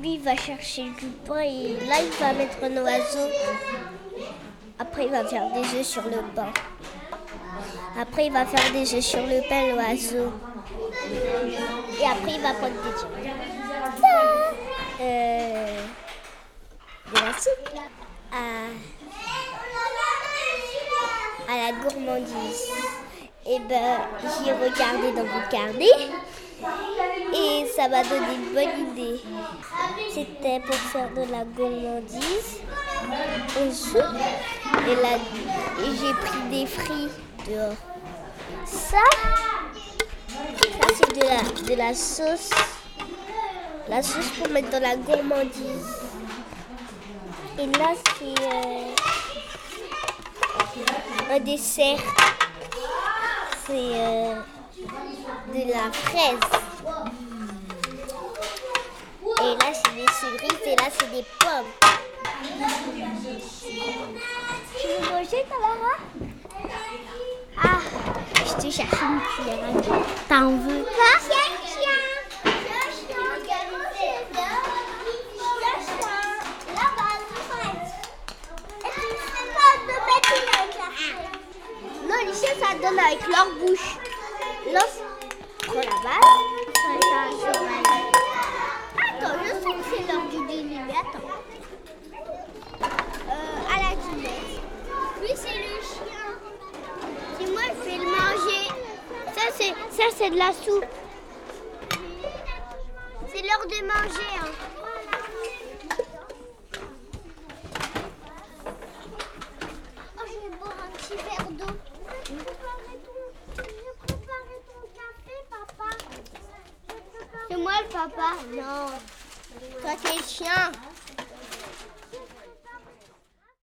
Lui, va chercher du pain et là, il va mettre un oiseau. Après, il va faire des œufs sur le pain. Après, il va faire des œufs sur le pain, l'oiseau. Et après, il va prendre des œufs. Euh, de la soupe à, à la gourmandise. Et ben, j'ai regardé dans mon carnet et ça m'a donné une bonne idée. C'était pour faire de la gourmandise au. Et, et j'ai pris des fruits dehors. Ça, ça c'est de la, de la sauce. La sauce pour mettre dans la gourmandise. Et là, c'est euh, un dessert. C'est euh, de la fraise. Et là, c'est des cerises et là, c'est des pommes. Tu veux manger, Tamara Ah, je te cherche une cuillère. T'en veux pas? Non, les chiens, ça donne avec leur bouche. Prend la balle. Attends, je sens que c'est l'heure du dîner. Attends. Euh, à la dîner. Lui, c'est le chien. C'est moi, je vais le manger. Ça, c'est, ça, c'est de la soupe. C'est l'heure de manger. Hein. Oh, je vais boire un petit verre d'eau. Je vais préparer ton, je vais préparer ton café, papa. C'est moi le papa Non. Toi, t'es le chien.